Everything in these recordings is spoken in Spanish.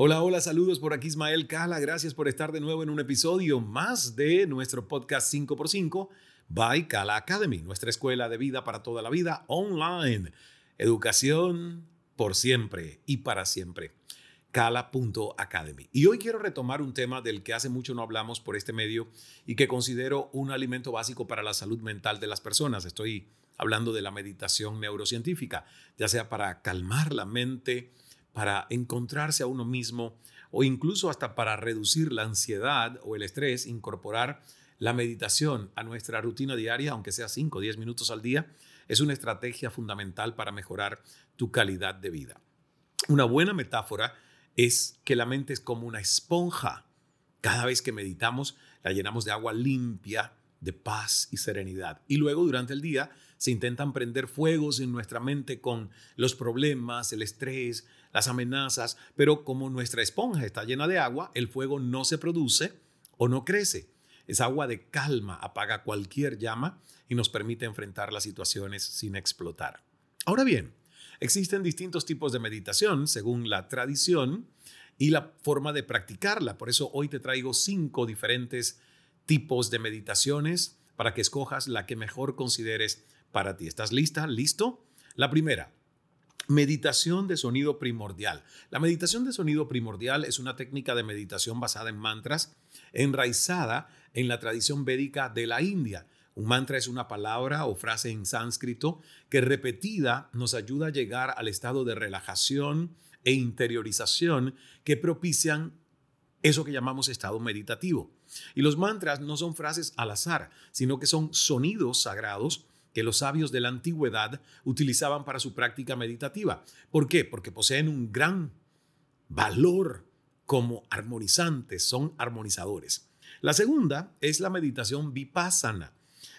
Hola, hola, saludos por aquí Ismael Cala. Gracias por estar de nuevo en un episodio más de nuestro podcast 5x5 by Cala Academy, nuestra escuela de vida para toda la vida online. Educación por siempre y para siempre. Cala.academy. Y hoy quiero retomar un tema del que hace mucho no hablamos por este medio y que considero un alimento básico para la salud mental de las personas. Estoy hablando de la meditación neurocientífica, ya sea para calmar la mente, para encontrarse a uno mismo o incluso hasta para reducir la ansiedad o el estrés, incorporar la meditación a nuestra rutina diaria, aunque sea 5 o 10 minutos al día, es una estrategia fundamental para mejorar tu calidad de vida. Una buena metáfora es que la mente es como una esponja. Cada vez que meditamos, la llenamos de agua limpia, de paz y serenidad. Y luego durante el día se intentan prender fuegos en nuestra mente con los problemas, el estrés, las amenazas, pero como nuestra esponja está llena de agua, el fuego no se produce o no crece. Es agua de calma, apaga cualquier llama y nos permite enfrentar las situaciones sin explotar. Ahora bien, existen distintos tipos de meditación según la tradición y la forma de practicarla. Por eso hoy te traigo cinco diferentes tipos de meditaciones para que escojas la que mejor consideres para ti. ¿Estás lista? ¿Listo? La primera, Meditación de sonido primordial. La meditación de sonido primordial es una técnica de meditación basada en mantras, enraizada en la tradición védica de la India. Un mantra es una palabra o frase en sánscrito que repetida nos ayuda a llegar al estado de relajación e interiorización que propician eso que llamamos estado meditativo. Y los mantras no son frases al azar, sino que son sonidos sagrados que los sabios de la antigüedad utilizaban para su práctica meditativa. ¿Por qué? Porque poseen un gran valor como armonizantes, son armonizadores. La segunda es la meditación vipassana.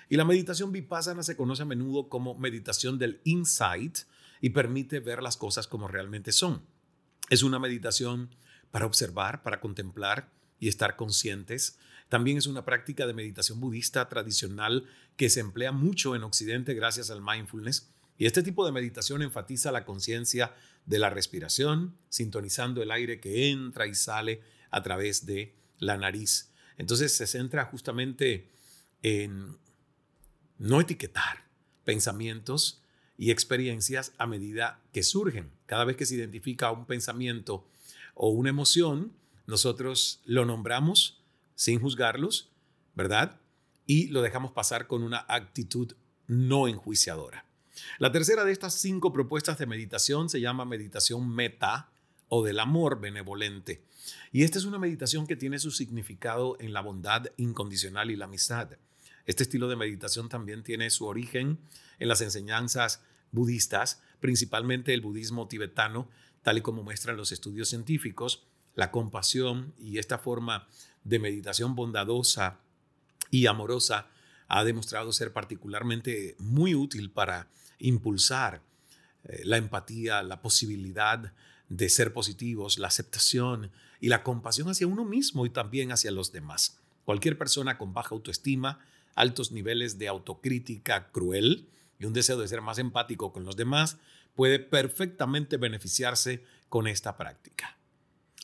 Y la meditación vipassana se conoce a menudo como meditación del insight y permite ver las cosas como realmente son. Es una meditación para observar, para contemplar y estar conscientes también es una práctica de meditación budista tradicional que se emplea mucho en Occidente gracias al mindfulness. Y este tipo de meditación enfatiza la conciencia de la respiración, sintonizando el aire que entra y sale a través de la nariz. Entonces se centra justamente en no etiquetar pensamientos y experiencias a medida que surgen. Cada vez que se identifica un pensamiento o una emoción, nosotros lo nombramos sin juzgarlos, ¿verdad? Y lo dejamos pasar con una actitud no enjuiciadora. La tercera de estas cinco propuestas de meditación se llama meditación meta o del amor benevolente. Y esta es una meditación que tiene su significado en la bondad incondicional y la amistad. Este estilo de meditación también tiene su origen en las enseñanzas budistas, principalmente el budismo tibetano, tal y como muestran los estudios científicos, la compasión y esta forma de meditación bondadosa y amorosa ha demostrado ser particularmente muy útil para impulsar eh, la empatía, la posibilidad de ser positivos, la aceptación y la compasión hacia uno mismo y también hacia los demás. Cualquier persona con baja autoestima, altos niveles de autocrítica cruel y un deseo de ser más empático con los demás puede perfectamente beneficiarse con esta práctica.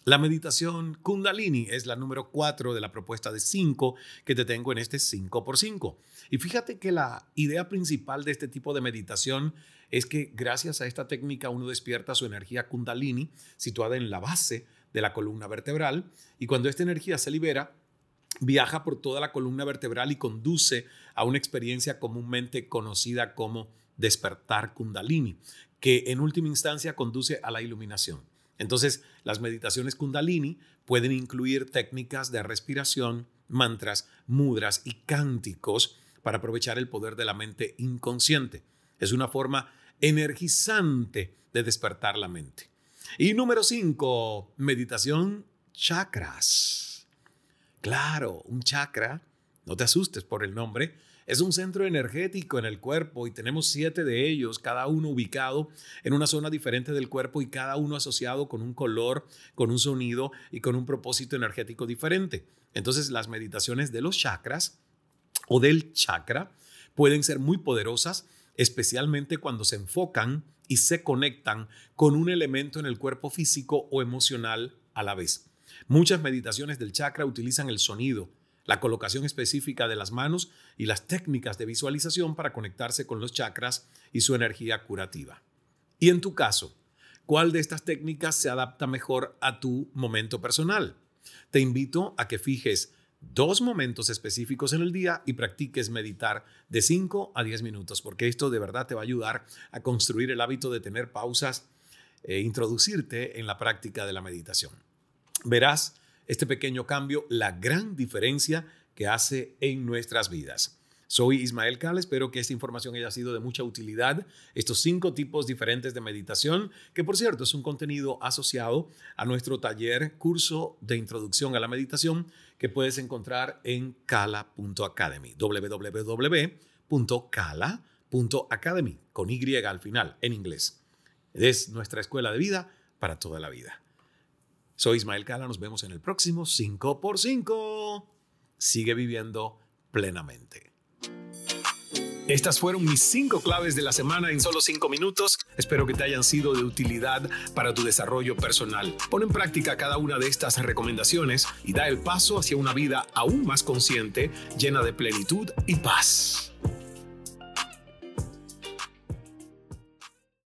La meditación Kundalini es la número 4 de la propuesta de 5 que te tengo en este 5x5. Y fíjate que la idea principal de este tipo de meditación es que gracias a esta técnica uno despierta su energía Kundalini situada en la base de la columna vertebral y cuando esta energía se libera, viaja por toda la columna vertebral y conduce a una experiencia comúnmente conocida como despertar Kundalini, que en última instancia conduce a la iluminación. Entonces, las meditaciones kundalini pueden incluir técnicas de respiración, mantras, mudras y cánticos para aprovechar el poder de la mente inconsciente. Es una forma energizante de despertar la mente. Y número 5, meditación chakras. Claro, un chakra, no te asustes por el nombre, es un centro energético en el cuerpo y tenemos siete de ellos, cada uno ubicado en una zona diferente del cuerpo y cada uno asociado con un color, con un sonido y con un propósito energético diferente. Entonces las meditaciones de los chakras o del chakra pueden ser muy poderosas, especialmente cuando se enfocan y se conectan con un elemento en el cuerpo físico o emocional a la vez. Muchas meditaciones del chakra utilizan el sonido, la colocación específica de las manos y las técnicas de visualización para conectarse con los chakras y su energía curativa. Y en tu caso, ¿cuál de estas técnicas se adapta mejor a tu momento personal? Te invito a que fijes dos momentos específicos en el día y practiques meditar de 5 a 10 minutos, porque esto de verdad te va a ayudar a construir el hábito de tener pausas e introducirte en la práctica de la meditación. Verás este pequeño cambio, la gran diferencia que hace en nuestras vidas. Soy Ismael Cal, espero que esta información haya sido de mucha utilidad. Estos cinco tipos diferentes de meditación, que por cierto es un contenido asociado a nuestro taller, curso de introducción a la meditación, que puedes encontrar en cala.academy, www.cala.academy, con Y al final, en inglés. Es nuestra escuela de vida para toda la vida. Soy Ismael Cala, nos vemos en el próximo 5x5. Sigue viviendo plenamente. Estas fueron mis cinco claves de la semana en solo cinco minutos. Espero que te hayan sido de utilidad para tu desarrollo personal. Pon en práctica cada una de estas recomendaciones y da el paso hacia una vida aún más consciente, llena de plenitud y paz.